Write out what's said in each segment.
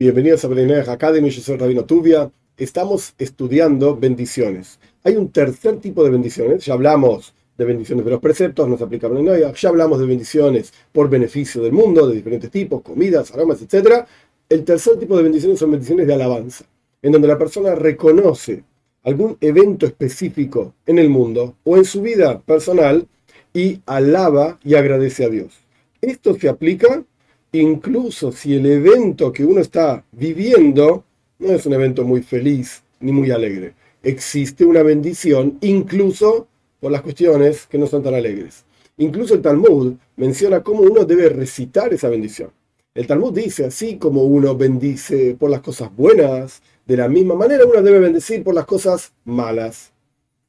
Bienvenidos a Brenner Academy, yo soy Rabino Tubia. Estamos estudiando bendiciones. Hay un tercer tipo de bendiciones, ya hablamos de bendiciones de los preceptos, nos aplica Brenner, ya hablamos de bendiciones por beneficio del mundo, de diferentes tipos, comidas, aromas, etc. El tercer tipo de bendiciones son bendiciones de alabanza, en donde la persona reconoce algún evento específico en el mundo o en su vida personal y alaba y agradece a Dios. Esto se aplica incluso si el evento que uno está viviendo no es un evento muy feliz ni muy alegre. Existe una bendición incluso por las cuestiones que no son tan alegres. Incluso el Talmud menciona cómo uno debe recitar esa bendición. El Talmud dice, así como uno bendice por las cosas buenas, de la misma manera uno debe bendecir por las cosas malas.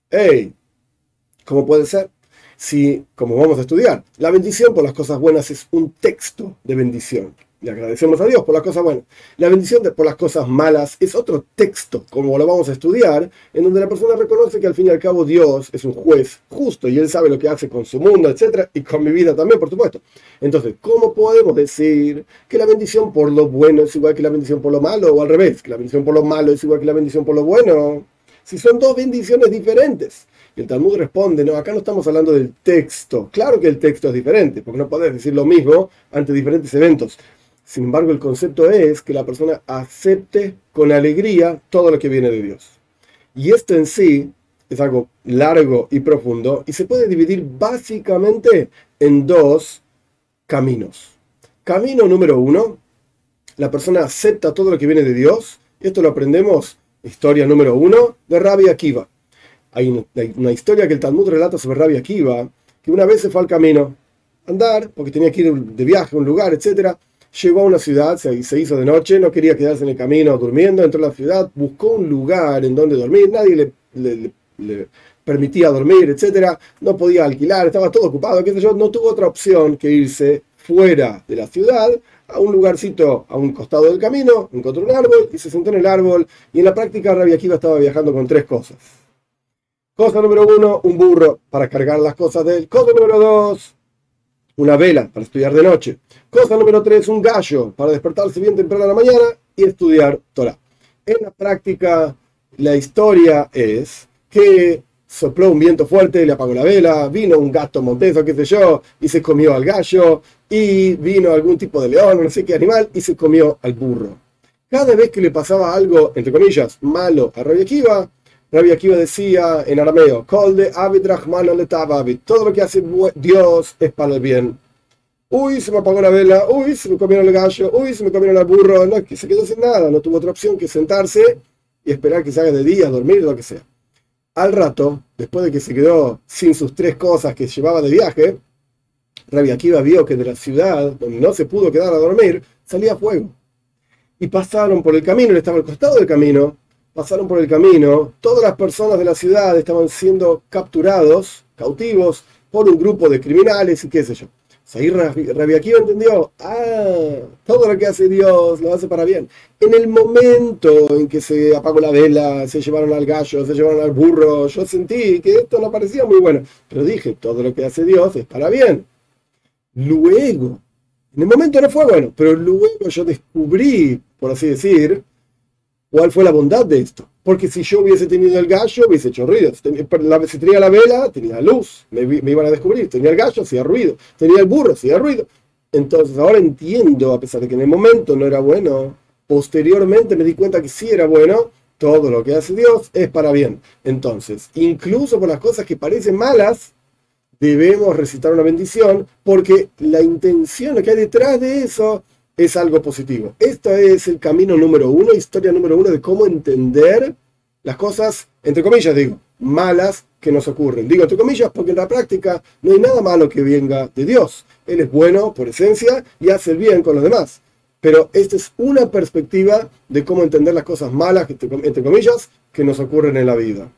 ¡Ey! ¿Cómo puede ser? Si, como vamos a estudiar, la bendición por las cosas buenas es un texto de bendición. Y agradecemos a Dios por las cosas buenas. La bendición por las cosas malas es otro texto, como lo vamos a estudiar, en donde la persona reconoce que al fin y al cabo Dios es un juez justo y él sabe lo que hace con su mundo, etc. Y con mi vida también, por supuesto. Entonces, ¿cómo podemos decir que la bendición por lo bueno es igual que la bendición por lo malo? O al revés, que la bendición por lo malo es igual que la bendición por lo bueno. Si son dos bendiciones diferentes. Y el Talmud responde, no, acá no estamos hablando del texto. Claro que el texto es diferente, porque no podés decir lo mismo ante diferentes eventos. Sin embargo, el concepto es que la persona acepte con alegría todo lo que viene de Dios. Y esto en sí es algo largo y profundo y se puede dividir básicamente en dos caminos. Camino número uno, la persona acepta todo lo que viene de Dios. Esto lo aprendemos, historia número uno, de Rabbi Akiva. Hay una, historia que el Talmud relata sobre Rabbi Akiva, que una vez se fue al camino, andar, porque tenía que ir de viaje a un lugar, etc. Llegó a una ciudad, se, hizo de noche, no quería quedarse en el camino durmiendo, entró a la ciudad, buscó un lugar en donde dormir, nadie le, le, permitía dormir, etc. No podía alquilar, estaba todo ocupado, qué sé yo, no tuvo otra opción que irse fuera de la ciudad a un lugarcito a un costado del camino, encontró un árbol y se sentó en el árbol y en la práctica Rabbi Akiva estaba viajando con tres cosas Cosa número uno, un burro para cargar las cosas de él. Cosa número dos, una vela para estudiar de noche. Cosa número tres, un gallo para despertarse bien temprano a la mañana y estudiar Torah. En la práctica, la historia es que sopló un viento fuerte, le apagó la vela, vino un gato monteso, qué sé yo, y se comió al gallo, y vino algún tipo de león, no sé qué animal, y se comió al burro. Cada vez que le pasaba algo, entre comillas, malo a Rabbi Akiva, Rabbi Akiva decía en arameo, de todo lo que hace Dios es para el bien. Uy, se me apagó la vela, uy, se me comieron el gallo, uy, se me comieron el burro, no, que se quedó sin nada, no tuvo otra opción que sentarse y esperar que se haga de día, dormir, lo que sea. Al rato, después de que se quedó sin sus tres cosas que llevaba de viaje, Rabbi Akiva vio que de la ciudad, donde no se pudo quedar a dormir, salía fuego. Y pasaron por el camino, él estaba al costado del camino, pasaron por el camino, todas las personas de la ciudad estaban siendo capturados, cautivos, por un grupo de criminales y qué sé yo. Ahí Akiva entendió, ah, todo lo que hace Dios lo hace para bien. En el momento en que se apagó la vela, se llevaron al gallo, se llevaron al burro, yo sentí que esto no parecía muy bueno, pero dije, todo lo que hace Dios es para bien. Luego, en el momento no fue bueno, pero luego yo descubrí, por así decir, ¿Cuál fue la bondad de esto? Porque si yo hubiese tenido el gallo, hubiese hecho ruido. Si tenía la vela, tenía luz, me, iban a descubrir. Tenía el gallo, hacía ruido. Tenía el burro, hacía ruido. Entonces ahora entiendo, a pesar de que en el momento no era bueno, posteriormente me di cuenta que sí era bueno, todo lo que hace Dios es para bien. Entonces, incluso por las cosas que parecen malas, debemos recitar una bendición, porque la intención que hay detrás de eso es algo positivo. Este es el camino número uno, historia número uno de cómo entender las cosas, entre comillas digo, malas que nos ocurren. Digo entre comillas porque en la práctica no hay nada malo que venga de Dios. Él es bueno por esencia y hace el bien con los demás. Pero esta es una perspectiva de cómo entender las cosas malas, entre comillas, que nos ocurren en la vida.